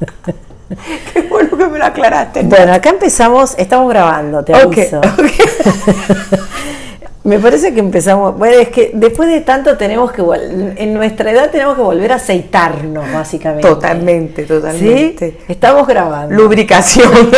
Qué bueno que me lo aclaraste. Bueno, acá empezamos, estamos grabando, te aviso. Me parece que empezamos, bueno, es que después de tanto tenemos que, en nuestra edad tenemos que volver a aceitarnos, básicamente. Totalmente, totalmente. ¿Sí? Estamos grabando. Lubricación.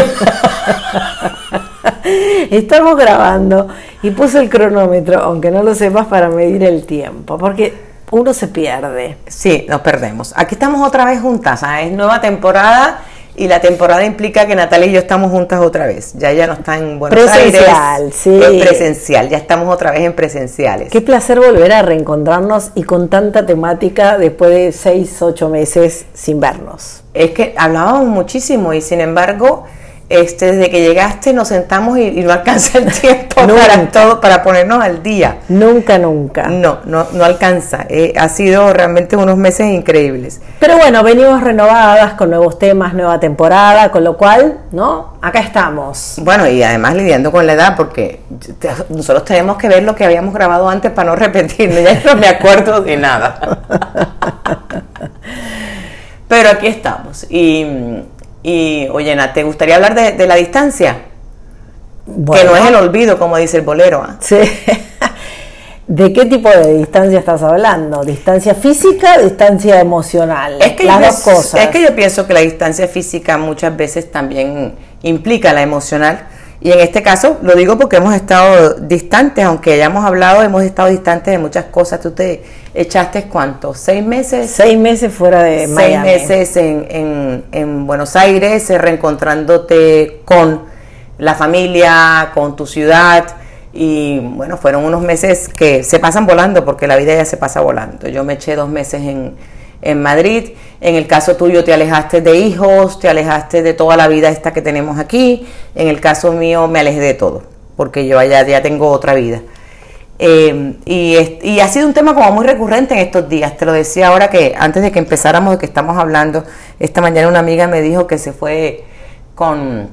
Estamos grabando y puse el cronómetro, aunque no lo sepas, para medir el tiempo, porque uno se pierde. Sí, nos perdemos. Aquí estamos otra vez juntas, ¿ah? es nueva temporada y la temporada implica que Natalia y yo estamos juntas otra vez. Ya ella no está en Buenos presencial, Aires. Sí. Es presencial, ya estamos otra vez en presenciales. Qué placer volver a reencontrarnos y con tanta temática después de seis, ocho meses sin vernos. Es que hablábamos muchísimo y sin embargo este, desde que llegaste nos sentamos y, no alcanza el tiempo para todo, para ponernos al día. Nunca, nunca. No, no, no alcanza. Eh, ha sido realmente unos meses increíbles. Pero bueno, venimos renovadas con nuevos temas, nueva temporada, con lo cual, ¿no? Acá estamos. Bueno, y además lidiando con la edad, porque nosotros tenemos que ver lo que habíamos grabado antes para no repetirlo. Ya no me acuerdo de nada. Pero aquí estamos. Y y, oye, ¿te gustaría hablar de, la distancia? que no es el olvido, como dice el bolero. ¿ah? Sí. ¿De qué tipo de distancia estás hablando? ¿Distancia física o distancia emocional? Es que, Las dos cosas. es que yo pienso que la distancia física muchas veces también implica la emocional y en este caso lo digo porque hemos estado distantes, aunque hayamos hablado, hemos estado distantes de muchas cosas. Tú te echaste cuánto, seis meses. Seis meses fuera de Miami. Seis meses en, en, Buenos Aires, eh, reencontrándote con la familia, con tu ciudad. Y bueno, fueron unos meses que se pasan volando porque la vida ya se pasa volando. Yo me eché dos meses en, en Madrid. En el caso tuyo te alejaste de hijos, te alejaste de toda la vida esta que tenemos aquí. En el caso mío me alejé de todo, porque yo allá ya tengo otra vida. Eh, y, ha sido un tema como muy recurrente en estos días. Te lo decía ahora que antes de que empezáramos de que estamos hablando, esta mañana una amiga me dijo que se fue con,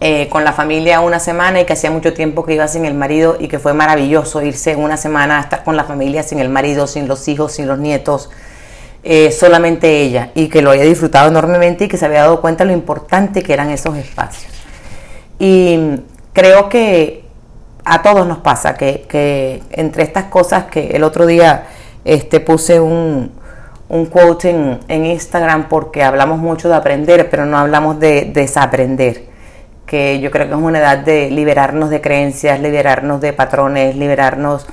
eh, con la familia una semana y que hacía mucho tiempo que iba sin el marido y que fue maravilloso irse una semana a estar con la familia sin el marido, sin los hijos, sin los nietos eh, solamente ella y que lo había disfrutado enormemente y que se había dado cuenta de lo importante que eran esos espacios. Y creo que a todos nos pasa que, entre estas cosas que el otro día este, puse un, un quote en, en, Instagram porque hablamos mucho de aprender, pero no hablamos de desaprender, que yo creo que es una edad de liberarnos de creencias, liberarnos de patrones, liberarnos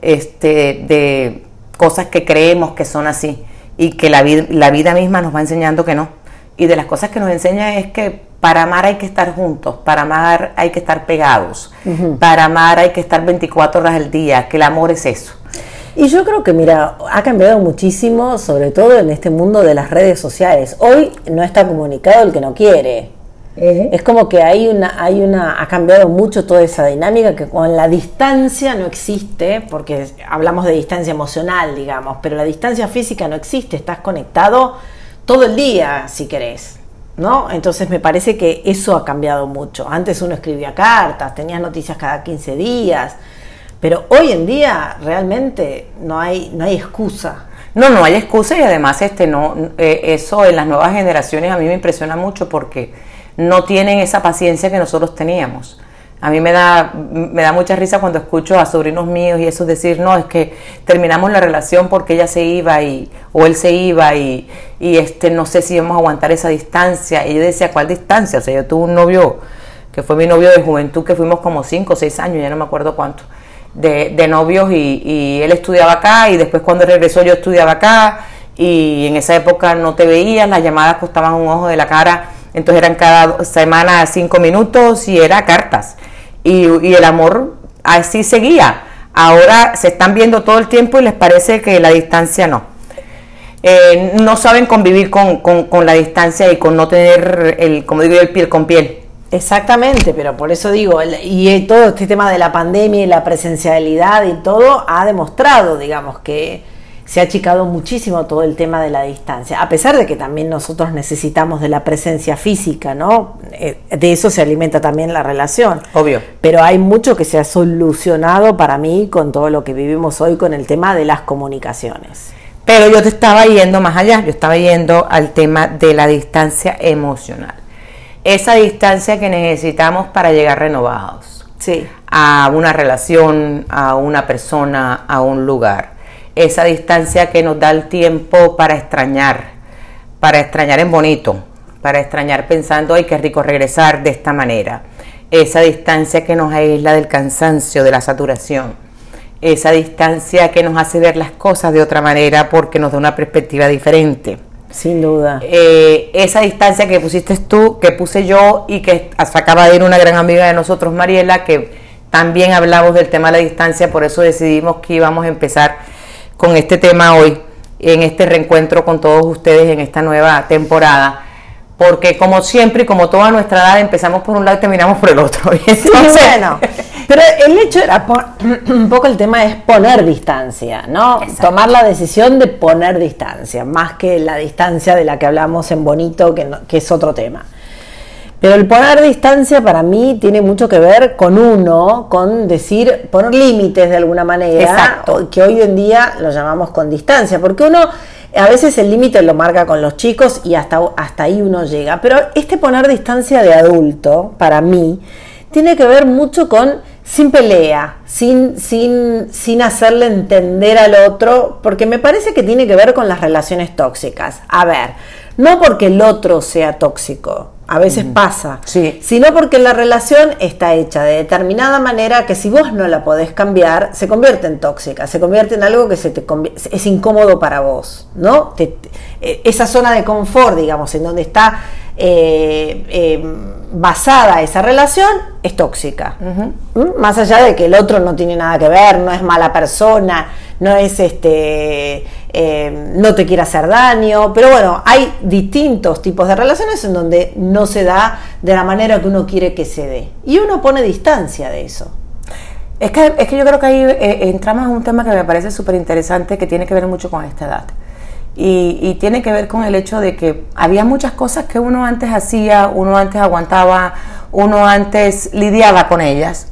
este, de cosas que creemos que son así y que la, la vida misma nos va enseñando que no. Y de las cosas que nos enseña es que para amar hay que estar juntos, para amar hay que estar pegados, para amar hay que estar 24 horas al día, que el amor es eso. Y yo creo que, mira, ha cambiado muchísimo, sobre todo en este mundo de las redes sociales. Hoy no está comunicado el que no quiere. Es como que hay una, hay una, ha cambiado mucho toda esa dinámica que con la distancia no existe, porque hablamos de distancia emocional, digamos, pero la distancia física no existe, estás conectado todo el día, si querés, ¿no? Entonces me parece que eso ha cambiado mucho. Antes uno escribía cartas, tenías noticias cada 15 días, pero hoy en día realmente no hay, no hay excusa. No, no hay excusa y además este no, eh, eso en las nuevas generaciones a mí me impresiona mucho porque no tienen esa paciencia que nosotros teníamos. A mí me da, me da mucha risa cuando escucho a sobrinos míos y eso decir, no, es que terminamos la relación porque ella se iba y, o él se iba y, y este, no sé si vamos a aguantar esa distancia. Y yo decía, ¿cuál distancia? O sea, yo tuve un novio que fue mi novio de juventud, que fuimos como 5 o 6 años, ya no me acuerdo cuánto, de, de novios y, y, él estudiaba acá y después cuando regresó yo estudiaba acá y en esa época no te veías, las llamadas costaban un ojo de la cara entonces eran cada semana cinco minutos y era cartas. Y, el amor así seguía. Ahora se están viendo todo el tiempo y les parece que la distancia no. Eh, no saben convivir con, con, la distancia y con no tener, el, como digo el piel con piel. Exactamente, pero por eso digo, y todo este tema de la pandemia y la presencialidad y todo ha demostrado, digamos, que se ha achicado muchísimo todo el tema de la distancia, a pesar de que también nosotros necesitamos de la presencia física, ¿no? Eh, de eso se alimenta también la relación. Obvio. Pero hay mucho que se ha solucionado para mí con todo lo que vivimos hoy con el tema de las comunicaciones. Pero yo te estaba yendo más allá, yo estaba yendo al tema de la distancia emocional. Esa distancia que necesitamos para llegar renovados. Sí. A una relación, a una persona, a un lugar. Esa distancia que nos da el tiempo para extrañar, para extrañar en bonito, para extrañar pensando, ay, qué rico regresar de esta manera. Esa distancia que nos aísla del cansancio, de la saturación. Esa distancia que nos hace ver las cosas de otra manera porque nos da una perspectiva diferente. Sin duda. Eh, esa distancia que pusiste tú, que puse yo y que acaba de ir una gran amiga de nosotros, Mariela, que también hablamos del tema de la distancia, por eso decidimos que íbamos a empezar con este tema hoy, en este reencuentro con todos ustedes en esta nueva temporada porque como siempre y como toda nuestra edad empezamos por un lado y terminamos por el otro. bueno, pero el hecho era un poco el tema es poner distancia, ¿no? Tomar la decisión de poner distancia, más que la distancia de la que hablamos en Bonito, que, que es otro tema. Pero el poner distancia para mí tiene mucho que ver con uno, con decir, poner límites de alguna manera, que hoy en día lo llamamos con distancia, porque uno a veces el límite lo marca con los chicos y hasta, hasta ahí uno llega. Pero este poner distancia de adulto, para mí, tiene que ver mucho con sin pelea, sin, sin, sin hacerle entender al otro, porque me parece que tiene que ver con las relaciones tóxicas. A ver, no porque el otro sea tóxico, a veces pasa, sí. sino porque la relación está hecha de determinada manera que si vos no la podés cambiar, se convierte en tóxica, se convierte en algo que se te es incómodo para vos, ¿no? Eh, esa zona de confort, digamos, en donde está eh, eh, basada esa relación, es tóxica. ¿Mm? Más allá de que el otro no tiene nada que ver, no es mala persona, no es este eh, no te quiere hacer daño, pero bueno, hay distintos tipos de relaciones en donde no se da de la manera que uno quiere que se dé. Y uno pone distancia de eso. Es que, es que yo creo que ahí eh, entramos en un tema que me parece súper interesante, que tiene que ver mucho con esta edad. Y, tiene que ver con el hecho de que había muchas cosas que uno antes hacía, uno antes aguantaba, uno antes lidiaba con ellas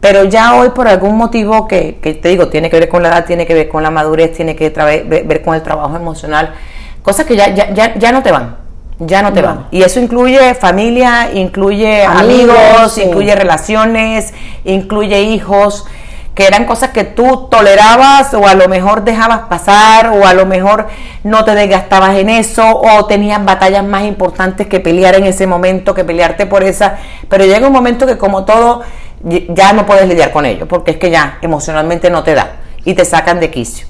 pero ya hoy por algún motivo que, te digo, tiene que ver con la edad, tiene que ver con la madurez, tiene que ver, con el trabajo emocional, cosas que ya, ya, ya, no te van, ya no te van. Y eso incluye familia, incluye amigos, incluye relaciones, incluye hijos, que eran cosas que tú tolerabas o a lo mejor dejabas pasar o a lo mejor no te desgastabas en eso o tenías batallas más importantes que pelear en ese momento, que pelearte por esa. Pero llega un momento que como todo ya no puedes lidiar con ello, porque es que ya emocionalmente no te da y te sacan de quicio.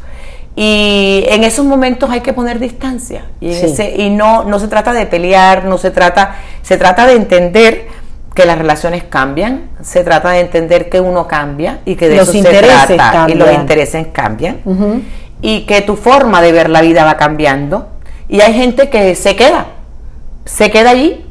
Y en esos momentos hay que poner distancia. Y, y no, no se trata de pelear, no se trata, se trata de entender que las relaciones cambian, se trata de entender que uno cambia y que de eso se trata y los intereses cambian y que tu forma de ver la vida va cambiando y hay gente que se queda, se queda allí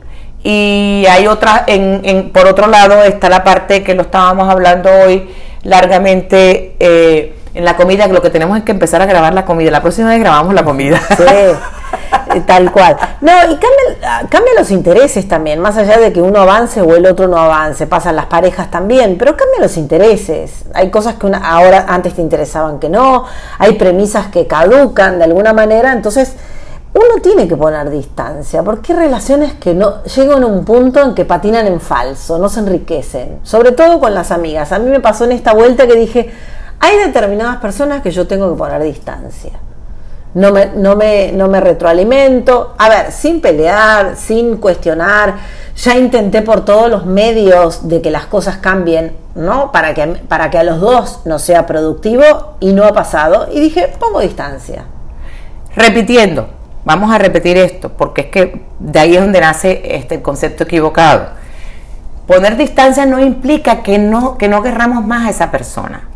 y hay otra, en, por otro lado está la parte que lo estábamos hablando hoy largamente eh, en la comida, que lo que tenemos es que empezar a grabar la comida. La próxima vez grabamos la comida. Sí, tal cual. No, y cambia, cambia los intereses también, más allá de que uno avance o el otro no avance, pasan las parejas también, pero cambian los intereses. Hay cosas que una, ahora antes te interesaban que no, hay premisas que caducan de alguna manera, entonces uno tiene que poner distancia, porque hay relaciones que no llegan a un punto en que patinan en falso, no se enriquecen, sobre todo con las amigas. A mí me pasó en esta vuelta que dije, hay determinadas personas que yo tengo que poner distancia. No me, no me, no me retroalimento. A ver, sin pelear, sin cuestionar. Ya intenté por todos los medios de que las cosas cambien, ¿no? Para que, para que a los dos no sea productivo y no ha pasado. Y dije, pongo distancia. Repitiendo, Vamos a repetir esto, porque es que de ahí es donde nace este concepto equivocado. Poner distancia no implica que no, que no querramos más a esa persona.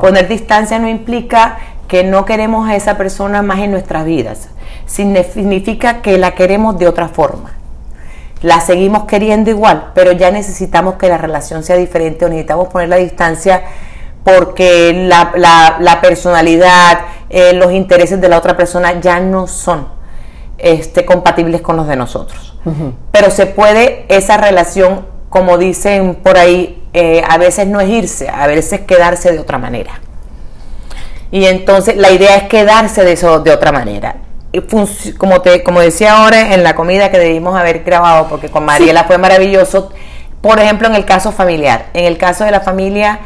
Poner distancia no implica que no queremos a esa persona más en nuestras vidas. Significa que la queremos de otra forma. La seguimos queriendo igual, pero ya necesitamos que la relación sea diferente o necesitamos poner la distancia porque la, personalidad, eh, los intereses de la otra persona ya no son este, compatibles con los de nosotros. Pero se puede esa relación, como dicen por ahí, eh, a veces no es irse, a veces quedarse de otra manera. Y entonces la idea es quedarse de eso de otra manera. Como, te, como decía ahora en la comida que debimos haber grabado, porque con Mariela fue maravilloso, por ejemplo en el caso familiar, en el caso de la familia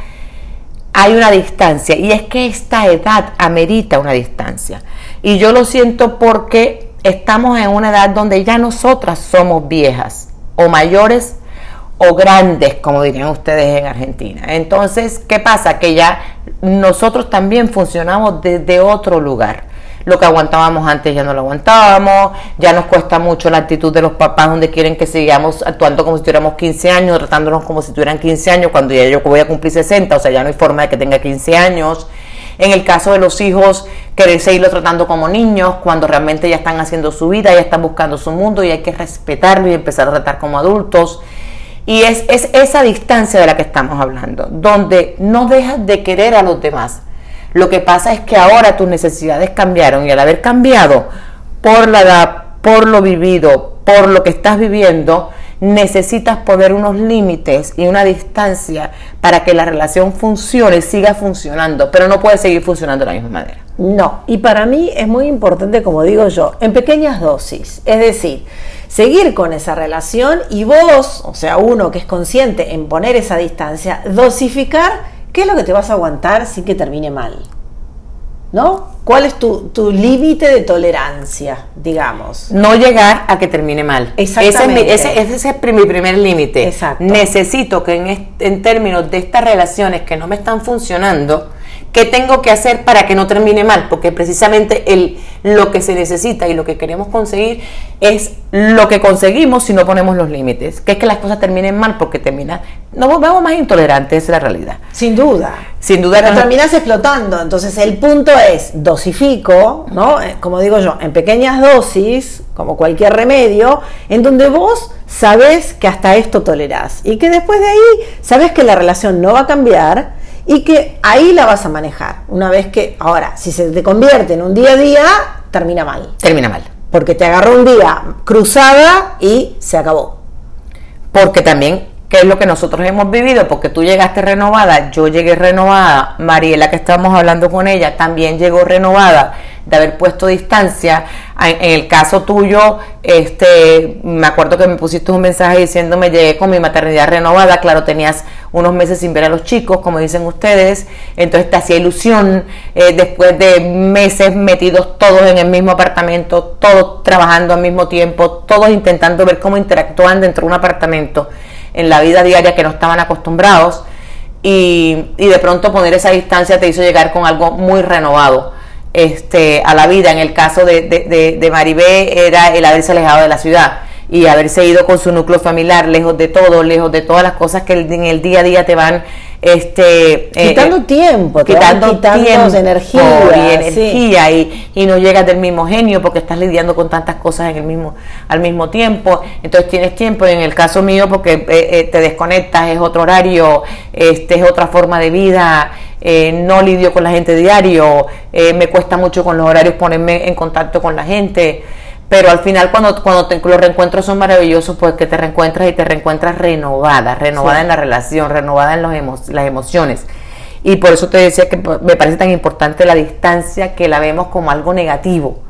hay una distancia y es que esta edad amerita una distancia. Y yo lo siento porque estamos en una edad donde ya nosotras somos viejas o mayores o grandes, como dirían ustedes en Argentina. Entonces, ¿qué pasa? Que ya nosotros también funcionamos desde otro lugar. Lo que aguantábamos antes ya no lo aguantábamos, ya nos cuesta mucho la actitud de los papás donde quieren que sigamos actuando como si tuviéramos 15 años, tratándonos como si tuvieran 15 años cuando ya yo voy a cumplir 60, o sea, ya no hay forma de que tenga 15 años. En el caso de los hijos, querer seguirlo tratando como niños cuando realmente ya están haciendo su vida, ya están buscando su mundo y hay que respetarlo y empezar a tratar como adultos. Y es, es esa distancia de la que estamos hablando, donde no dejas de querer a los demás. Lo que pasa es que ahora tus necesidades cambiaron y al haber cambiado por la edad, por lo vivido, por lo que estás viviendo, necesitas poner unos límites y una distancia para que la relación funcione, siga funcionando, pero no puede seguir funcionando de la misma manera. No, y para mí es muy importante, como digo yo, en pequeñas dosis. Es decir, seguir con esa relación y vos, o sea, uno que es consciente en poner esa distancia, dosificar qué es lo que te vas a aguantar sin que termine mal. ¿No? ¿Cuál es tu, límite de tolerancia, digamos? No llegar a que termine mal. Exactamente. Ese, ese, es mi primer límite. Necesito que en, en términos de estas relaciones que no me están funcionando, ¿Qué tengo que hacer para que no termine mal? Porque precisamente el, lo que se necesita y lo que queremos conseguir es lo que conseguimos si no ponemos los límites, que es que las cosas terminen mal porque termina, nos volvemos más intolerantes, es la realidad. Sin duda. Sin duda. No terminas explotando. Entonces el punto es, dosifico, ¿no? Eh, como digo yo, en pequeñas dosis, como cualquier remedio, en donde vos sabes que hasta esto tolerás y que después de ahí sabes que la relación no va a cambiar y que ahí la vas a manejar. Una vez que, ahora, si se te convierte en un día a día, termina mal. Termina mal. Porque te agarró un día cruzada y se acabó. Porque también, ¿qué es lo que nosotros hemos vivido? Porque tú llegaste renovada, yo llegué renovada, Mariela que estábamos hablando con ella también llegó renovada de haber puesto distancia. En, el caso tuyo, este, me acuerdo que me pusiste un mensaje diciéndome llegué con mi maternidad renovada, claro, tenías unos meses sin ver a los chicos, como dicen ustedes, entonces te hacía ilusión eh, después de meses metidos todos en el mismo apartamento, todos trabajando al mismo tiempo, todos intentando ver cómo interactúan dentro de un apartamento en la vida diaria que no estaban acostumbrados. Y, y de pronto poner esa distancia te hizo llegar con algo muy renovado este, a la vida. En el caso de, de, de, Maribé era el haberse alejado de la ciudad y haberse ido con su núcleo familiar, lejos de todo, lejos de todas las cosas que en el día a día te van este eh, quitando eh, tiempo, quitando, tiempo, energía, y energía y, y, no llegas del mismo genio porque estás lidiando con tantas cosas en el mismo al mismo tiempo, entonces tienes tiempo. en el caso mío porque eh, te desconectas, es otro horario, este es otra forma de vida. no lidio con la gente diario, me cuesta mucho con los horarios ponerme en contacto con la gente pero al final cuando, cuando los reencuentros son maravillosos, pues que te reencuentras y te reencuentras renovada, renovada en la relación, renovada en los las emociones. Y por eso te decía que me parece tan importante la distancia que la vemos como algo negativo.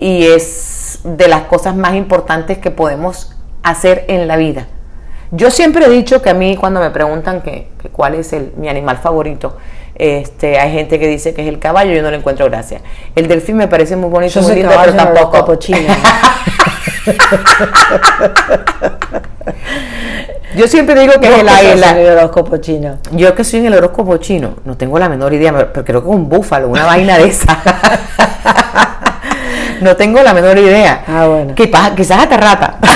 Y es de las cosas más importantes que podemos hacer en la vida. Yo siempre he dicho que a mí cuando me preguntan que, cuál es el, mi animal favorito, este, hay gente que dice que es el caballo, yo no le encuentro gracia. El delfín me parece muy bonito, muy lindo, pero tampoco. yo siempre digo que es el águila. El horóscopo chino. Yo que soy en el horóscopo chino, no tengo la menor idea, pero creo que es un búfalo, una vaina de esa. no tengo la menor idea. Ah, bueno. Quizás hasta rata.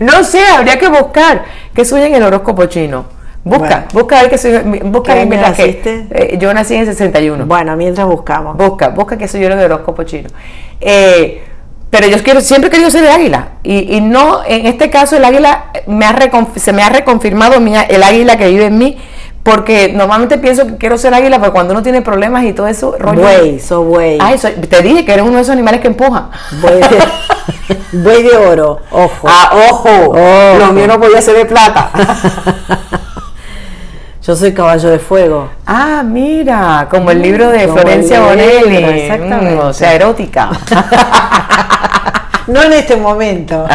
No sé, habría que buscar que soy en el horóscopo chino. Busca, busca a ver que soy, busca ¿Qué naciste? Eh, yo nací en el 61. Bueno, mientras buscamos. Busca, busca que soy yo en el horóscopo chino. Eh, pero yo quiero, siempre he querido ser el águila. Y, y, no, en este caso el águila me ha se me ha reconfirmado el águila que vive en mí. Porque normalmente pienso que quiero ser águila, pero cuando uno tiene problemas y todo eso, rollo. Buey, so buey. Ay, te dije que eres uno de esos animales que empuja. Buey de, buey de oro, ojo. Ah, ojo. Lo mío no podía ser de plata. Yo soy caballo de fuego. Ah, mira, como el libro de Florencia Bonelli. Exactamente. Mm, o sea, erótica. no en este momento.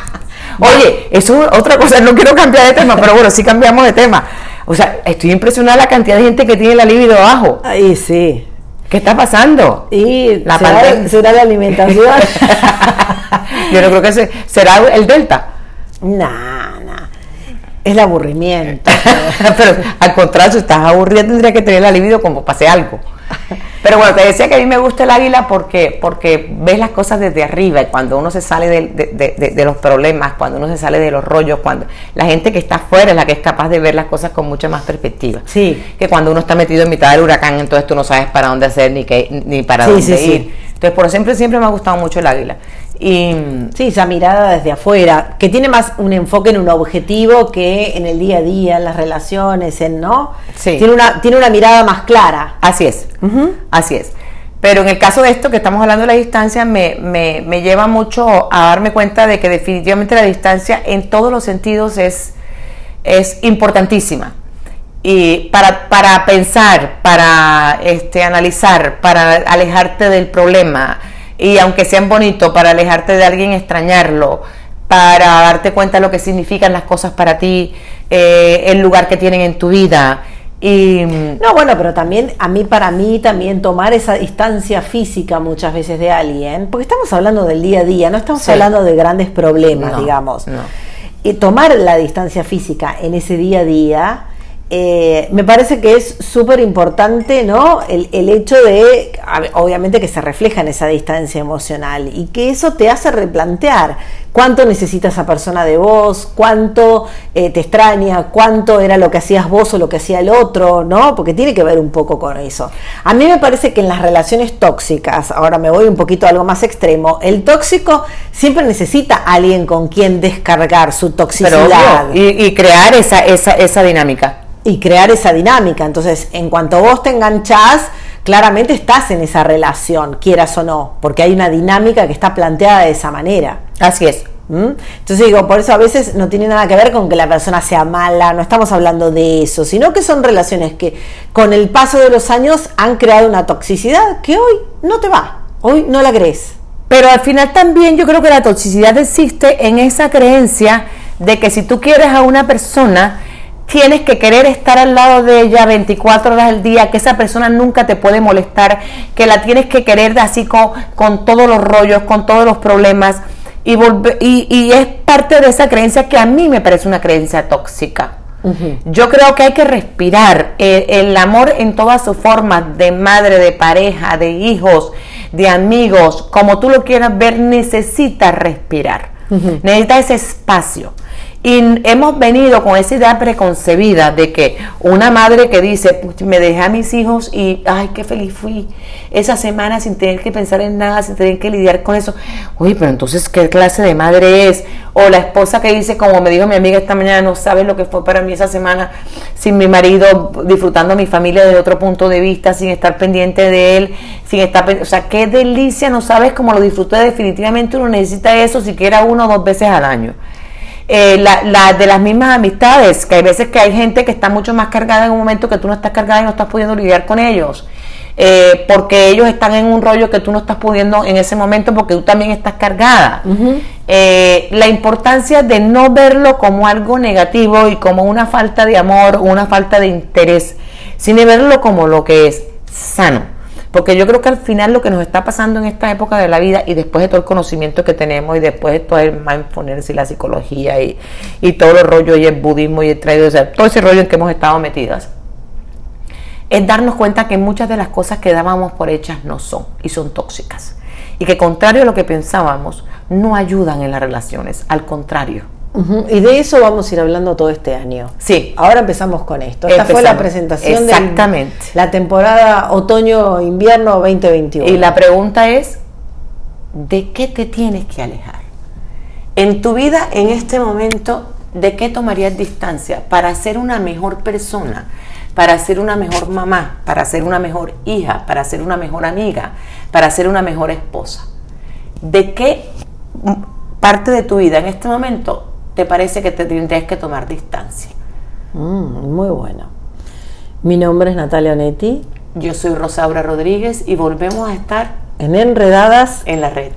Oye, eso es otra cosa, no quiero cambiar de tema, pero bueno, sí cambiamos de tema. O sea, estoy impresionada la cantidad de gente que tiene la libido bajo. Ahí sí. ¿Qué está pasando? Y la será, será la alimentación. Yo no creo que será el delta. Nah. Es el aburrimiento. Pero al contrario, si estás aburrida tendría que tener la libido como pase algo. Pero bueno, te decía que a mí me gusta el águila porque, porque ves las cosas desde arriba y cuando uno se sale de, los problemas, cuando uno se sale de los rollos, cuando la gente que está afuera es la que es capaz de ver las cosas con mucha más perspectiva. Sí. Que cuando uno está metido en mitad del huracán, entonces tú no sabes para dónde hacer ni, qué, ni para dónde ir. Entonces, por siempre, siempre me ha gustado mucho el águila. Y, sí, esa mirada desde afuera, que tiene más un enfoque en un objetivo que en el día a día, en las relaciones, en no. Sí. Tiene una, tiene una mirada más clara. Así es, así es. Pero en el caso de esto que estamos hablando de la distancia, me, me, me, lleva mucho a darme cuenta de que definitivamente la distancia en todos los sentidos es, es importantísima. Y para, para pensar, para este, analizar, para alejarte del problema, y aunque sean bonitos, para alejarte de alguien, extrañarlo, para darte cuenta de lo que significan las cosas para ti, eh, el lugar que tienen en tu vida. Y, no, bueno, pero también a mí, para mí, también tomar esa distancia física muchas veces de alguien, porque estamos hablando del día a día, no estamos hablando de grandes problemas, digamos. Y tomar la distancia física en ese día a día eh, me parece que es súper importante, ¿no? El, hecho de, obviamente que se refleja en esa distancia emocional y que eso te hace replantear cuánto necesita esa persona de vos, cuánto eh, te extraña, cuánto era lo que hacías vos o lo que hacía el otro, ¿no? Porque tiene que ver un poco con eso. A mí me parece que en las relaciones tóxicas, ahora me voy un poquito a algo más extremo, el tóxico siempre necesita a alguien con quien descargar su toxicidad. y, y, crear esa, esa, esa dinámica y crear esa dinámica. Entonces, en cuanto vos te enganchás, claramente estás en esa relación, quieras o no, porque hay una dinámica que está planteada de esa manera. Así es. ¿Mm? Entonces digo, por eso a veces no tiene nada que ver con que la persona sea mala, no estamos hablando de eso, sino que son relaciones que con el paso de los años han creado una toxicidad que hoy no te va, hoy no la crees. Pero al final también yo creo que la toxicidad existe en esa creencia de que si tú quieres a una persona, tienes que querer estar al lado de ella 24 horas al día, que esa persona nunca te puede molestar, que la tienes que querer así con, con todos los rollos, con todos los problemas. Y, y, es parte de esa creencia que a mí me parece una creencia tóxica. Yo creo que hay que respirar el, el, amor en todas sus formas, de madre, de pareja, de hijos, de amigos, como tú lo quieras ver, necesita respirar. Necesita ese espacio. Y hemos venido con esa idea preconcebida de que una madre que dice, me dejé a mis hijos y, ay, qué feliz fui esa semana sin tener que pensar en nada, sin tener que lidiar con eso. Uy, pero entonces, ¿qué clase de madre es? O la esposa que dice, como me dijo mi amiga esta mañana, no sabes lo que fue para mí esa semana sin mi marido, disfrutando a mi familia desde otro punto de vista, sin estar pendiente de él, sin estar, o sea, qué delicia, no sabes cómo lo disfruté, definitivamente uno necesita eso siquiera uno o dos veces al año. Eh, la, de las mismas amistades, que hay veces que hay gente que está mucho más cargada en un momento que tú no estás cargada y no estás pudiendo lidiar con ellos. Eh, porque ellos están en un rollo que tú no estás pudiendo en ese momento porque tú también estás cargada. Eh, la importancia de no verlo como algo negativo y como una falta de amor una falta de interés, sino verlo como lo que es sano porque yo creo que al final lo que nos está pasando en esta época de la vida y después de todo el conocimiento que tenemos y después de todo el mindfulness y la psicología y, y todo el rollo y el budismo y el traído, o sea, todo ese rollo en que hemos estado metidas, es darnos cuenta que muchas de las cosas que dábamos por hechas no son y son tóxicas. Y que contrario a lo que pensábamos, no ayudan en las relaciones, al contrario y de eso vamos a ir hablando todo este año. Sí. Ahora empezamos con esto. Esta fue la presentación de la temporada otoño-invierno 2021. Y la pregunta es, ¿de qué te tienes que alejar? En tu vida, en este momento, ¿de qué tomarías distancia para ser una mejor persona? Para ser una mejor mamá, para ser una mejor hija, para ser una mejor amiga, para ser una mejor esposa. ¿De qué parte de tu vida en este momento te parece que te tendrías que tomar distancia? Mm, muy bueno. Mi nombre es Natalia Onetti. Yo soy Rosaura Rodríguez y volvemos a estar en Enredadas en la Red.